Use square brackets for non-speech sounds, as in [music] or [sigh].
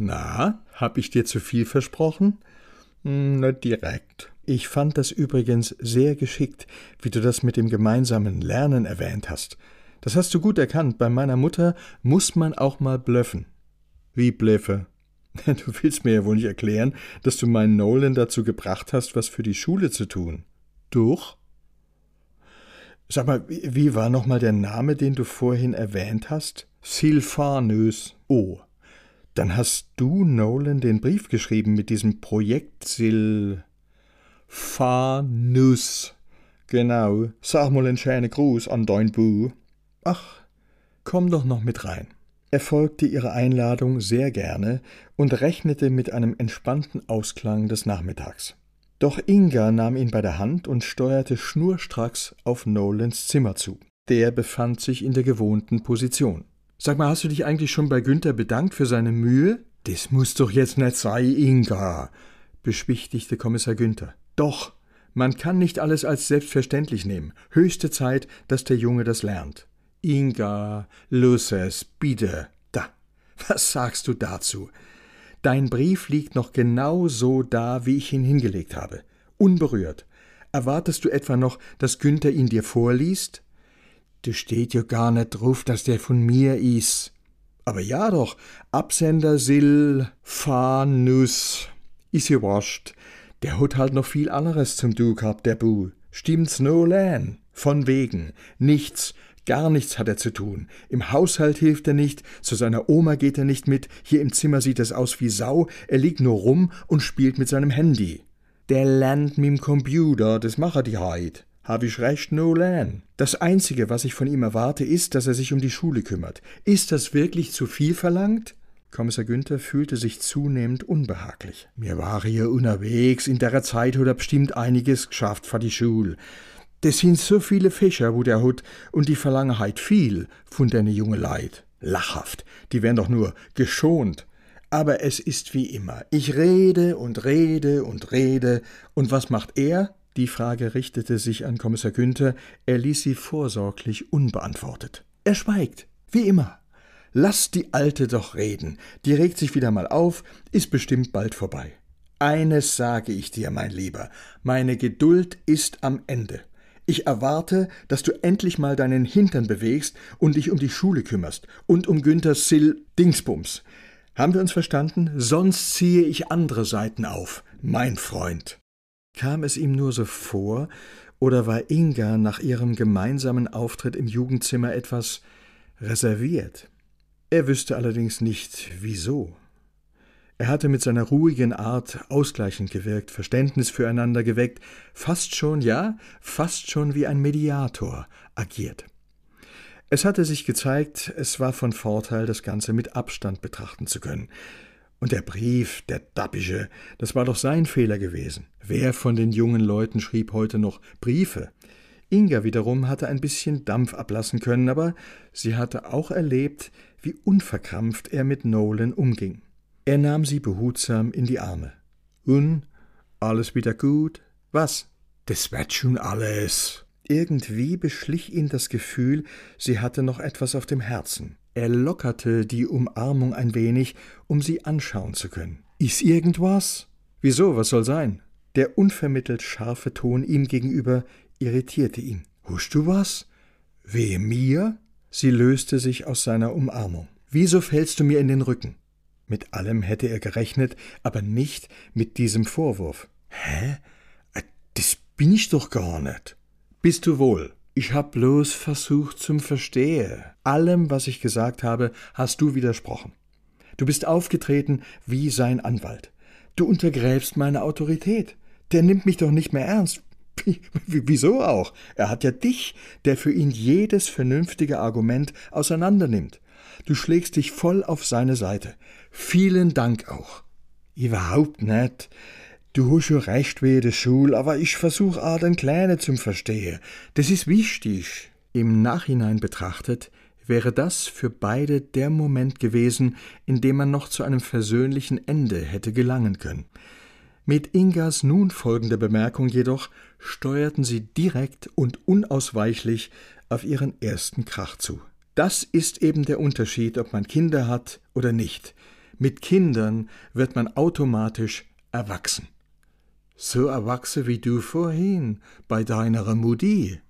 Na, hab ich dir zu viel versprochen? Hm, nicht direkt. Ich fand das übrigens sehr geschickt, wie du das mit dem gemeinsamen Lernen erwähnt hast. Das hast du gut erkannt. Bei meiner Mutter muss man auch mal blöffen. Wie blöffe? [laughs] Du willst mir ja wohl nicht erklären, dass du meinen Nolan dazu gebracht hast, was für die Schule zu tun. Durch? Sag mal, wie war nochmal der Name, den du vorhin erwähnt hast? Silvanus. Oh. Dann hast du Nolan den Brief geschrieben mit diesem Projekt Silvanus. Genau. Sag mal einen schönen Gruß an dein Bu. Ach, komm doch noch mit rein. Er folgte ihrer Einladung sehr gerne und rechnete mit einem entspannten Ausklang des Nachmittags. Doch Inga nahm ihn bei der Hand und steuerte schnurstracks auf Nolans Zimmer zu. Der befand sich in der gewohnten Position. Sag mal, hast du dich eigentlich schon bei Günther bedankt für seine Mühe? Das muss doch jetzt nicht sein, Inga, beschwichtigte Kommissar Günther. Doch, man kann nicht alles als selbstverständlich nehmen. Höchste Zeit, dass der Junge das lernt. Inga, Luces, bitte. Da. Was sagst du dazu? Dein Brief liegt noch genau so da, wie ich ihn hingelegt habe. Unberührt. Erwartest du etwa noch, dass Günther ihn dir vorliest? Du steht ja gar nicht drauf, dass der von mir is. Aber ja doch, Absender Sil Fanus. Is ja wascht. Der hat halt noch viel anderes zum Du gehabt, der Bu. Stimmt's no lan? Von wegen. Nichts, Gar nichts hat er zu tun. Im Haushalt hilft er nicht, zu seiner Oma geht er nicht mit, hier im Zimmer sieht es aus wie Sau, er liegt nur rum und spielt mit seinem Handy. Der lernt mit'm Computer, das macht er die heit. Hab ich recht, no lan. Das Einzige, was ich von ihm erwarte, ist, dass er sich um die Schule kümmert. Ist das wirklich zu viel verlangt? Kommissar Günther fühlte sich zunehmend unbehaglich. Mir war hier unterwegs, in der Zeit hat er bestimmt einiges geschafft für die Schule. Das sind so viele Fischer, wo der Hut, und die verlangen halt viel von deine junge Leid. Lachhaft, die werden doch nur geschont. Aber es ist wie immer. Ich rede und rede und rede. Und was macht er? Die Frage richtete sich an Kommissar Günther. Er ließ sie vorsorglich unbeantwortet. Er schweigt, wie immer. Lass die Alte doch reden. Die regt sich wieder mal auf, ist bestimmt bald vorbei. Eines sage ich dir, mein Lieber, meine Geduld ist am Ende. Ich erwarte, dass du endlich mal deinen Hintern bewegst und dich um die Schule kümmerst und um Günther Sill Dingsbums. Haben wir uns verstanden? Sonst ziehe ich andere Seiten auf, mein Freund. Kam es ihm nur so vor, oder war Inga nach ihrem gemeinsamen Auftritt im Jugendzimmer etwas reserviert? Er wüsste allerdings nicht, wieso. Er hatte mit seiner ruhigen Art ausgleichend gewirkt, Verständnis füreinander geweckt, fast schon, ja, fast schon wie ein Mediator agiert. Es hatte sich gezeigt, es war von Vorteil, das Ganze mit Abstand betrachten zu können. Und der Brief, der Dappische, das war doch sein Fehler gewesen. Wer von den jungen Leuten schrieb heute noch Briefe? Inga wiederum hatte ein bisschen Dampf ablassen können, aber sie hatte auch erlebt, wie unverkrampft er mit Nolan umging. Er nahm sie behutsam in die Arme. Und alles wieder gut? Was? Das wird schon alles. Irgendwie beschlich ihn das Gefühl, sie hatte noch etwas auf dem Herzen. Er lockerte die Umarmung ein wenig, um sie anschauen zu können. Ist irgendwas? Wieso, was soll sein? Der unvermittelt scharfe Ton ihm gegenüber irritierte ihn. Hust du was? Wehe mir? Sie löste sich aus seiner Umarmung. Wieso fällst du mir in den Rücken? Mit allem hätte er gerechnet, aber nicht mit diesem Vorwurf. Hä? Äh, das bin ich doch gar nicht. Bist du wohl? Ich hab bloß versucht zum Verstehe. Allem, was ich gesagt habe, hast du widersprochen. Du bist aufgetreten wie sein Anwalt. Du untergräbst meine Autorität. Der nimmt mich doch nicht mehr ernst. [laughs] Wieso auch? Er hat ja dich, der für ihn jedes vernünftige Argument auseinandernimmt. Du schlägst dich voll auf seine Seite. Vielen Dank auch. Überhaupt nicht. Du hast schon recht wie der Schul, aber ich versuch auch den Kleine zum Verstehen. Das ist wichtig. Im Nachhinein betrachtet wäre das für beide der Moment gewesen, in dem man noch zu einem versöhnlichen Ende hätte gelangen können. Mit Ingas nun folgender Bemerkung jedoch steuerten sie direkt und unausweichlich auf ihren ersten Krach zu. Das ist eben der Unterschied, ob man Kinder hat oder nicht. Mit Kindern wird man automatisch erwachsen. So erwachsen wie du vorhin bei deiner Mutti.